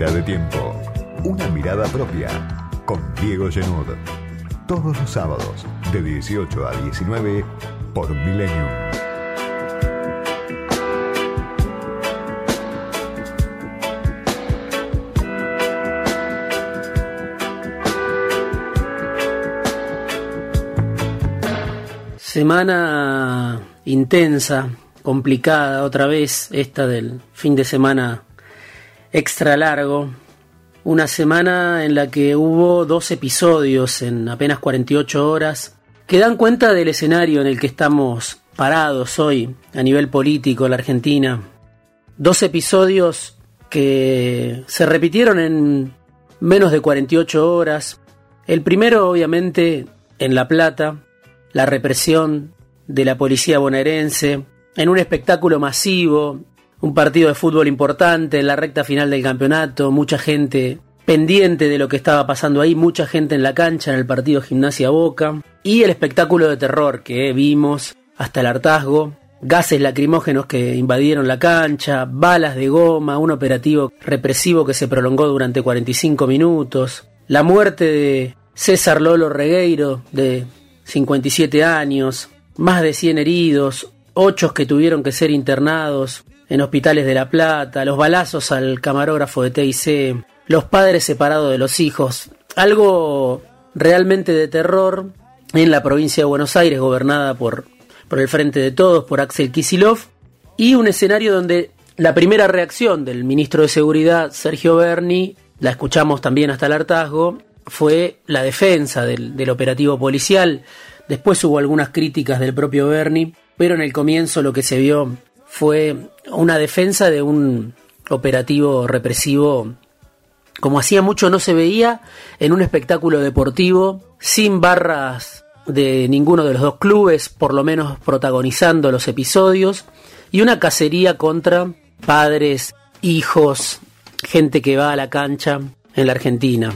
De tiempo. Una mirada propia. Con Diego Genud. Todos los sábados, de 18 a 19, por Millennium. Semana intensa, complicada otra vez, esta del fin de semana extra largo. Una semana en la que hubo dos episodios en apenas 48 horas que dan cuenta del escenario en el que estamos parados hoy a nivel político en la Argentina. Dos episodios que se repitieron en menos de 48 horas. El primero obviamente en La Plata, la represión de la policía bonaerense en un espectáculo masivo, un partido de fútbol importante la recta final del campeonato, mucha gente pendiente de lo que estaba pasando ahí, mucha gente en la cancha en el partido Gimnasia Boca y el espectáculo de terror que vimos hasta el hartazgo, gases lacrimógenos que invadieron la cancha, balas de goma, un operativo represivo que se prolongó durante 45 minutos, la muerte de César Lolo Regueiro de 57 años, más de 100 heridos, 8 que tuvieron que ser internados en hospitales de La Plata, los balazos al camarógrafo de TIC, los padres separados de los hijos, algo realmente de terror en la provincia de Buenos Aires, gobernada por, por el Frente de Todos, por Axel Kisilov, y un escenario donde la primera reacción del ministro de Seguridad, Sergio Berni, la escuchamos también hasta el hartazgo, fue la defensa del, operativo policial. Después hubo algunas críticas del propio Bernie, pero en el comienzo lo que se vio fue una defensa de un operativo represivo como hacía mucho no se veía en un espectáculo deportivo sin barras de ninguno de los dos clubes, por lo menos protagonizando los episodios, y una cacería contra padres, hijos, gente que va a la cancha en la Argentina.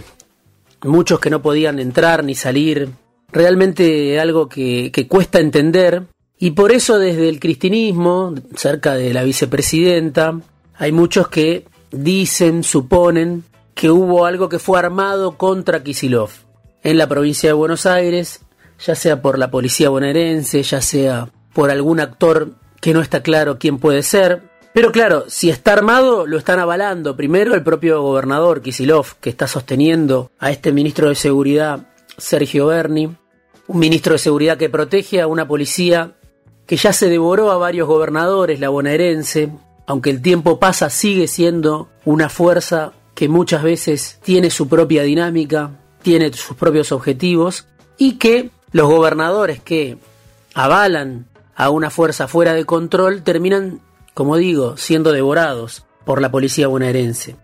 Muchos que no podían entrar ni salir, realmente algo que, cuesta entender, y por eso desde el cristianismo, cerca de la vicepresidenta, hay muchos que dicen, suponen, que hubo algo que fue armado contra Kisilov en la provincia de Buenos Aires, ya sea por la policía bonaerense, ya sea por algún actor que no está claro quién puede ser, pero claro, si está armado, lo están avalando. Primero el propio gobernador Kisilov, que está sosteniendo a este ministro de Seguridad, Sergio Berni, un ministro de Seguridad que protege a una policía que ya se devoró a varios gobernadores, la bonaerense, aunque el tiempo pasa, sigue siendo una fuerza que muchas veces tiene su propia dinámica, tiene sus propios objetivos, y que los gobernadores que avalan a una fuerza fuera de control terminan como digo, siendo devorados por la policía bonaerense.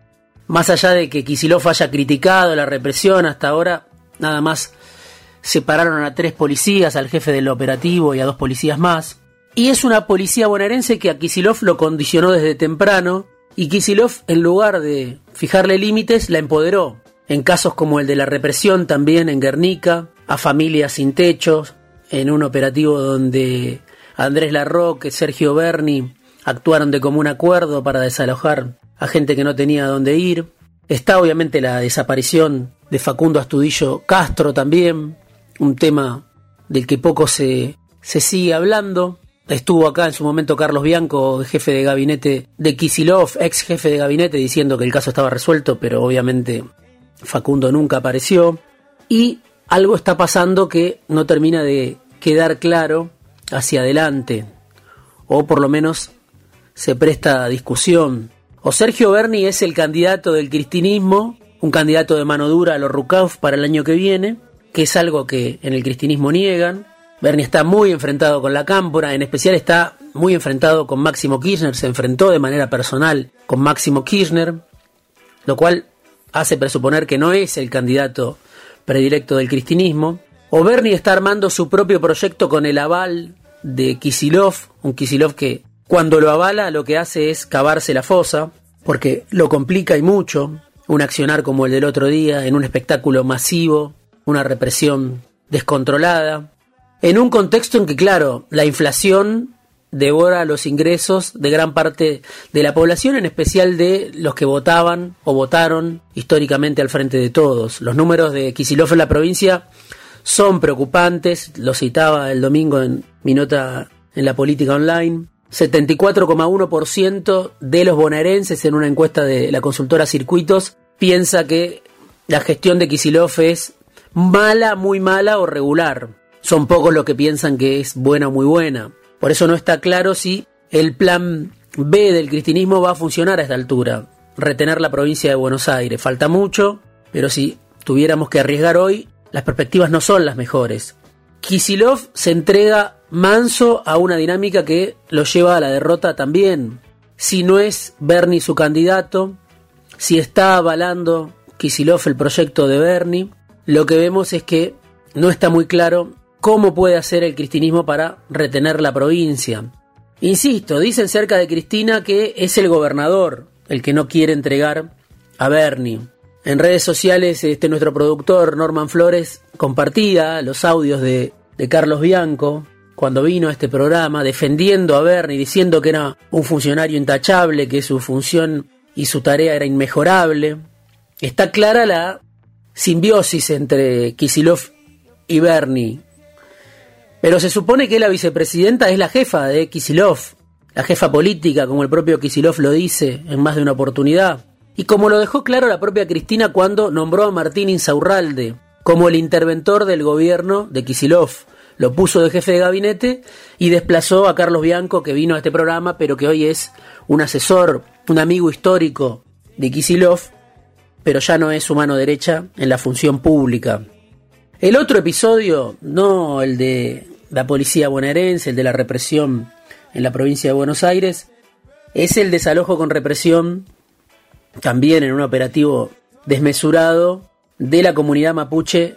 Más allá de que Kisilov haya criticado la represión hasta ahora, nada más separaron a tres policías, al jefe del operativo y a dos policías más. Y es una policía bonaerense que a Kisilov lo condicionó desde temprano y Kisilov, en lugar de fijarle límites, la empoderó. En casos como el de la represión también en Guernica, a familias sin techos, en un operativo donde Andrés Larroque, Sergio Berni actuaron de común acuerdo para desalojar a gente que no tenía dónde ir. Está obviamente la desaparición de Facundo Astudillo Castro también, un tema del que poco se, se sigue hablando. Estuvo acá en su momento Carlos Bianco, jefe de gabinete de Kisilov, ex jefe de gabinete, diciendo que el caso estaba resuelto, pero obviamente Facundo nunca apareció. Y algo está pasando que no termina de quedar claro hacia adelante, o por lo menos se presta a discusión. O Sergio Berni es el candidato del cristinismo, un candidato de mano dura a los Rukauf para el año que viene, que es algo que en el cristinismo niegan. Berni está muy enfrentado con la cámpora, en especial está muy enfrentado con Máximo Kirchner, se enfrentó de manera personal con Máximo Kirchner, lo cual hace presuponer que no es el candidato predilecto del cristinismo. O Berni está armando su propio proyecto con el aval de Kisilov, un Kisilov que cuando lo avala, lo que hace es cavarse la fosa, porque lo complica y mucho. Un accionar como el del otro día, en un espectáculo masivo, una represión descontrolada, en un contexto en que, claro, la inflación devora los ingresos de gran parte de la población, en especial de los que votaban o votaron históricamente al frente de todos. Los números de Kisilov en la provincia son preocupantes, lo citaba el domingo en mi nota en la política online. 74,1% de los bonaerenses en una encuesta de la consultora Circuitos piensa que la gestión de Kisilov es mala, muy mala o regular. Son pocos los que piensan que es buena o muy buena. Por eso no está claro si el plan B del cristinismo va a funcionar a esta altura. Retener la provincia de Buenos Aires. Falta mucho, pero si tuviéramos que arriesgar hoy, las perspectivas no son las mejores. Kisilov se entrega manso a una dinámica que lo lleva a la derrota también. Si no es Bernie su candidato, si está avalando Kisilov el proyecto de Bernie, lo que vemos es que no está muy claro cómo puede hacer el cristinismo para retener la provincia. Insisto, dicen cerca de Cristina que es el gobernador el que no quiere entregar a Bernie. En redes sociales, este, nuestro productor Norman Flores compartía los audios de, Carlos Bianco cuando vino a este programa defendiendo a Bernie, diciendo que era un funcionario intachable, que su función y su tarea era inmejorable. Está clara la simbiosis entre Kisilov y Bernie, pero se supone que la vicepresidenta es la jefa de Kisilov, la jefa política, como el propio Kisilov lo dice en más de una oportunidad. Y como lo dejó claro la propia Cristina cuando nombró a Martín Insaurralde como el interventor del gobierno de Kisilov. Lo puso de jefe de gabinete y desplazó a Carlos Bianco, que vino a este programa, pero que hoy es un asesor, un amigo histórico de Kisilov, pero ya no es su mano derecha en la función pública. El otro episodio, no el de la policía bonaerense, el de la represión en la provincia de Buenos Aires, es el desalojo con represión, también en un operativo desmesurado, de la comunidad mapuche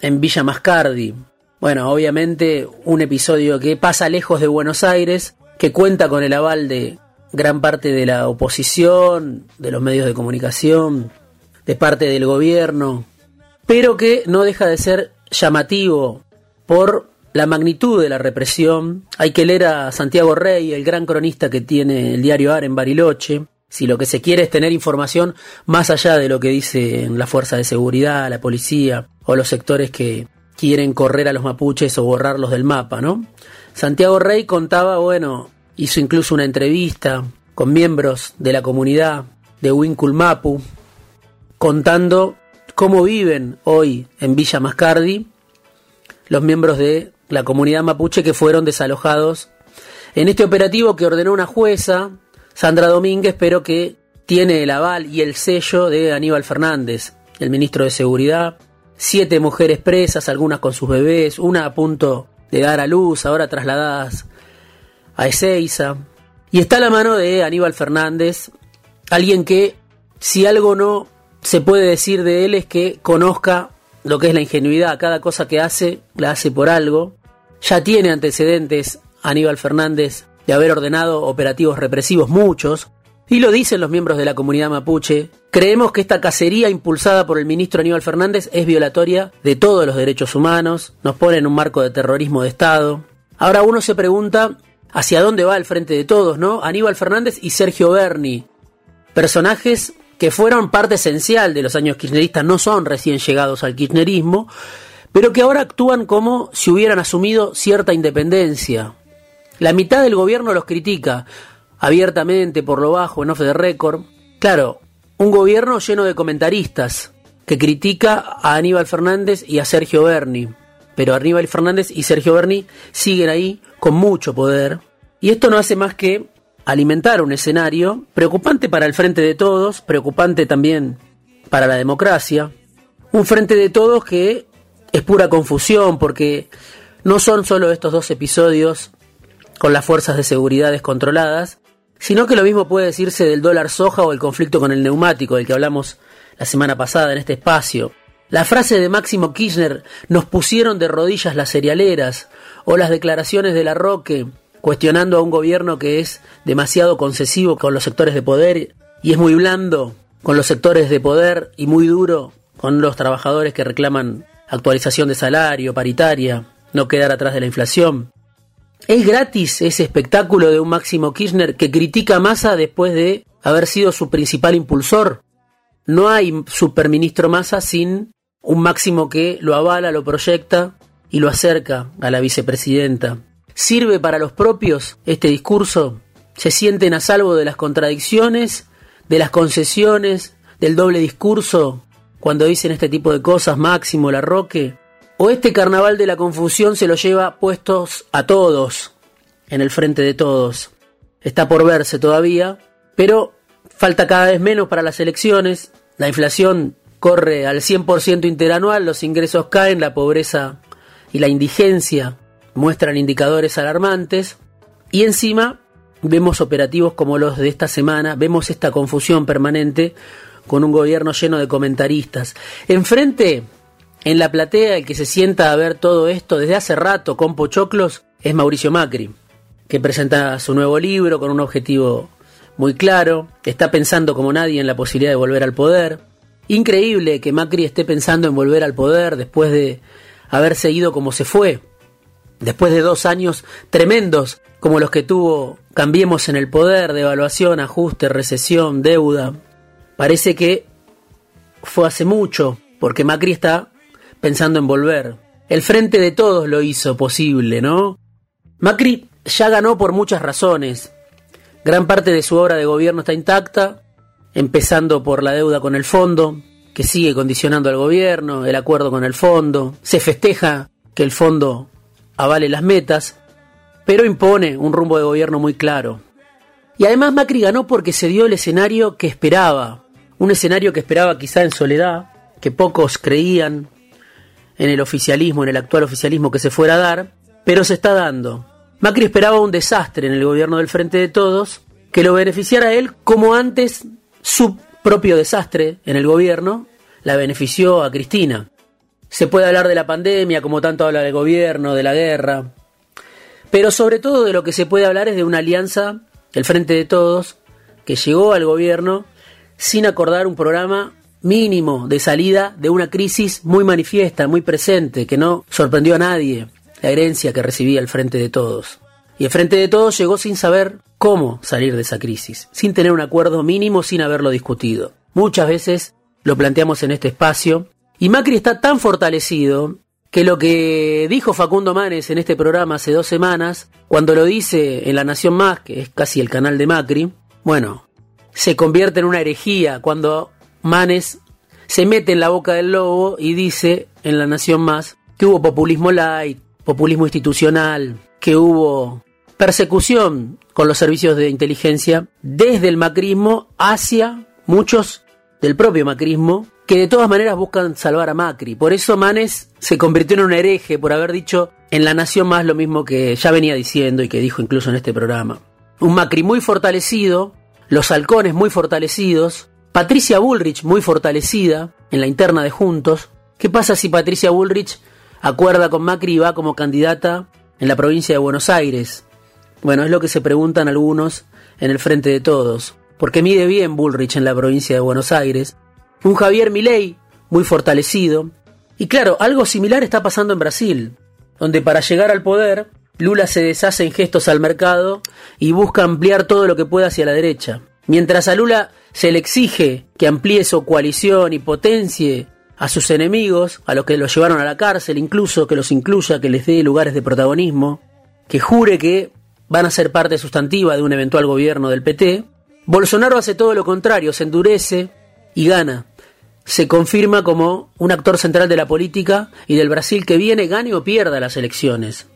en Villa Mascardi. Bueno, obviamente un episodio que pasa lejos de Buenos Aires, que cuenta con el aval de gran parte de la oposición, de los medios de comunicación, de parte del gobierno, pero que no deja de ser llamativo por la magnitud de la represión. Hay que leer a Santiago Rey, el gran cronista que tiene el diario AR en Bariloche. Si lo que se quiere es tener información más allá de lo que dicen la fuerza de seguridad, la policía o los sectores que quieren correr a los mapuches o borrarlos del mapa, ¿no? Santiago Rey contaba, bueno, hizo incluso una entrevista con miembros de la comunidad de Mapu, contando cómo viven hoy en Villa Mascardi los miembros de la comunidad mapuche que fueron desalojados en este operativo que ordenó una jueza, Sandra Domínguez, pero que tiene el aval y el sello de Aníbal Fernández, el ministro de Seguridad. Siete mujeres presas, algunas con sus bebés, una a punto de dar a luz, ahora trasladadas a Ezeiza. Y está a la mano de Aníbal Fernández, alguien que, si algo no se puede decir de él, es que conozca lo que es la ingenuidad. Cada cosa que hace, la hace por algo. Ya tiene antecedentes Aníbal Fernández de haber ordenado operativos represivos muchos, y lo dicen los miembros de la comunidad mapuche. Creemos que esta cacería impulsada por el ministro Aníbal Fernández es violatoria de todos los derechos humanos, nos pone en un marco de terrorismo de Estado. Ahora uno se pregunta hacia dónde va el frente de todos, ¿no? Aníbal Fernández y Sergio Berni, personajes que fueron parte esencial de los años kirchneristas, no son recién llegados al kirchnerismo, pero que ahora actúan como si hubieran asumido cierta independencia. La mitad del gobierno los critica abiertamente, por lo bajo, en off the record. Claro, un gobierno lleno de comentaristas que critica a Aníbal Fernández y a Sergio Berni. Pero Aníbal Fernández y Sergio Berni siguen ahí con mucho poder. Y esto no hace más que alimentar un escenario preocupante para el frente de todos, preocupante también para la democracia. Un frente de todos que es pura confusión porque no son solo estos dos episodios con las fuerzas de seguridad descontroladas, sino que lo mismo puede decirse del dólar soja o el conflicto con el neumático del que hablamos la semana pasada en este espacio. La frase de Máximo Kirchner, nos pusieron de rodillas las cerealeras, o las declaraciones de la Roque, cuestionando a un gobierno que es demasiado concesivo con los sectores de poder y es muy blando con los sectores de poder y muy duro con los trabajadores que reclaman actualización de salario, paritaria, no quedar atrás de la inflación. ¿Es gratis ese espectáculo de un Máximo Kirchner que critica a Massa después de haber sido su principal impulsor? No hay superministro Massa sin un Máximo que lo avala, lo proyecta y lo acerca a la vicepresidenta. ¿Sirve para los propios este discurso? ¿Se sienten a salvo de las contradicciones, de las concesiones, del doble discurso cuando dicen este tipo de cosas, Máximo, la Roque? ¿O este carnaval de la confusión se lo lleva puestos a todos, en el frente de todos? Está por verse todavía, pero falta cada vez menos para las elecciones, la inflación corre al 100% interanual, los ingresos caen, la pobreza y la indigencia muestran indicadores alarmantes y encima vemos operativos como los de esta semana, vemos esta confusión permanente con un gobierno lleno de comentaristas. Enfrente en la platea el que se sienta a ver todo esto desde hace rato con pochoclos es Mauricio Macri, que presenta su nuevo libro con un objetivo muy claro, está pensando como nadie en la posibilidad de volver al poder. Increíble que Macri esté pensando en volver al poder después de haber seguido como se fue, después de dos años tremendos como los que tuvo Cambiemos en el poder, devaluación, ajuste, recesión, deuda. Parece que fue hace mucho, porque Macri está pensando en volver. El frente de todos lo hizo posible, ¿no? Macri ya ganó por muchas razones. Gran parte de su obra de gobierno está intacta, empezando por la deuda con el fondo, que sigue condicionando al gobierno, el acuerdo con el fondo. Se festeja que el fondo avale las metas, pero impone un rumbo de gobierno muy claro. Y además Macri ganó porque se dio el escenario que esperaba, un escenario que esperaba quizá en soledad, que pocos creían, en el oficialismo, en el actual oficialismo que se fuera a dar, pero se está dando. Macri esperaba un desastre en el gobierno del Frente de Todos, que lo beneficiara a él como antes su propio desastre en el gobierno la benefició a Cristina. Se puede hablar de la pandemia, como tanto habla del gobierno, de la guerra, pero sobre todo de lo que se puede hablar es de una alianza, el Frente de Todos, que llegó al gobierno sin acordar un programa mínimo de salida de una crisis muy manifiesta, muy presente, que no sorprendió a nadie, la herencia que recibía el Frente de Todos. Y el Frente de Todos llegó sin saber cómo salir de esa crisis, sin tener un acuerdo mínimo, sin haberlo discutido. Muchas veces lo planteamos en este espacio, y Macri está tan fortalecido que lo que dijo Facundo Manes en este programa hace dos semanas, cuando lo dice en La Nación Más, que es casi el canal de Macri, bueno, se convierte en una herejía cuando Manes se mete en la boca del lobo y dice en La Nación Más que hubo populismo light, populismo institucional, que hubo persecución con los servicios de inteligencia desde el macrismo hacia muchos del propio macrismo que de todas maneras buscan salvar a Macri. Por eso Manes se convirtió en un hereje por haber dicho en La Nación Más lo mismo que ya venía diciendo y que dijo incluso en este programa. Un Macri muy fortalecido, los halcones muy fortalecidos, Patricia Bullrich muy fortalecida en la interna de Juntos. ¿Qué pasa si Patricia Bullrich acuerda con Macri y va como candidata en la provincia de Buenos Aires? Bueno, es lo que se preguntan algunos en el frente de todos. Porque mide bien Bullrich en la provincia de Buenos Aires. Un Javier Milei muy fortalecido. Y claro, algo similar está pasando en Brasil, donde para llegar al poder Lula se deshace en gestos al mercado y busca ampliar todo lo que pueda hacia la derecha. Mientras a Lula se le exige que amplíe su coalición y potencie a sus enemigos, a los que los llevaron a la cárcel, incluso que los incluya, que les dé lugares de protagonismo, que jure que van a ser parte sustantiva de un eventual gobierno del PT, Bolsonaro hace todo lo contrario, se endurece y gana. Se confirma como un actor central de la política y del Brasil que viene, gane o pierda las elecciones,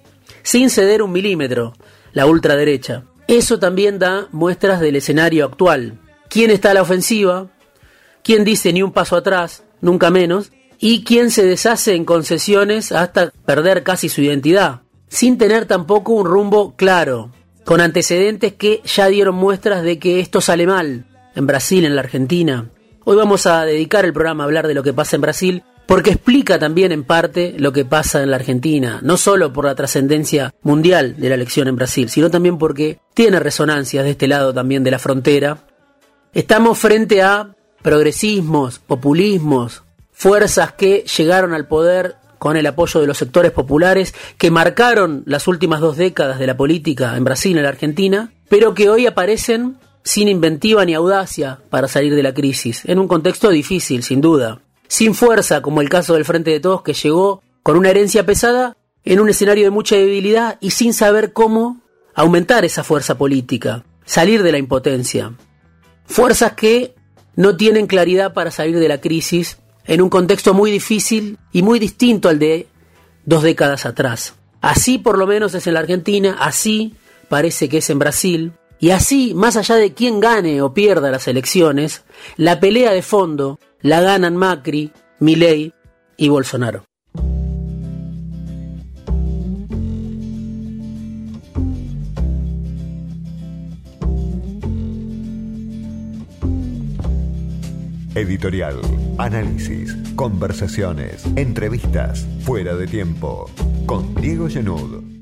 sin ceder un milímetro, la ultraderecha. Eso también da muestras del escenario actual. ¿Quién está a la ofensiva? ¿Quién dice ni un paso atrás, nunca menos? ¿Y quién se deshace en concesiones hasta perder casi su identidad? Sin tener tampoco un rumbo claro, con antecedentes que ya dieron muestras de que esto sale mal, en Brasil, en la Argentina. Hoy vamos a dedicar el programa a hablar de lo que pasa en Brasil, porque explica también en parte lo que pasa en la Argentina, no solo por la trascendencia mundial de la elección en Brasil, sino también porque tiene resonancias de este lado también de la frontera. Estamos frente a progresismos, populismos, fuerzas que llegaron al poder con el apoyo de los sectores populares que marcaron las últimas dos décadas de la política en Brasil y en la Argentina, pero que hoy aparecen sin inventiva ni audacia para salir de la crisis, en un contexto difícil, sin duda, sin fuerza, como el caso del Frente de Todos, que llegó con una herencia pesada en un escenario de mucha debilidad y sin saber cómo aumentar esa fuerza política, salir de la impotencia. Fuerzas que no tienen claridad para salir de la crisis en un contexto muy difícil y muy distinto al de dos décadas atrás. Así por lo menos es en la Argentina, así parece que es en Brasil, y así, más allá de quién gane o pierda las elecciones, la pelea de fondo la ganan Macri, Milei y Bolsonaro. Editorial, análisis, conversaciones, entrevistas, fuera de tiempo, con Diego Genud.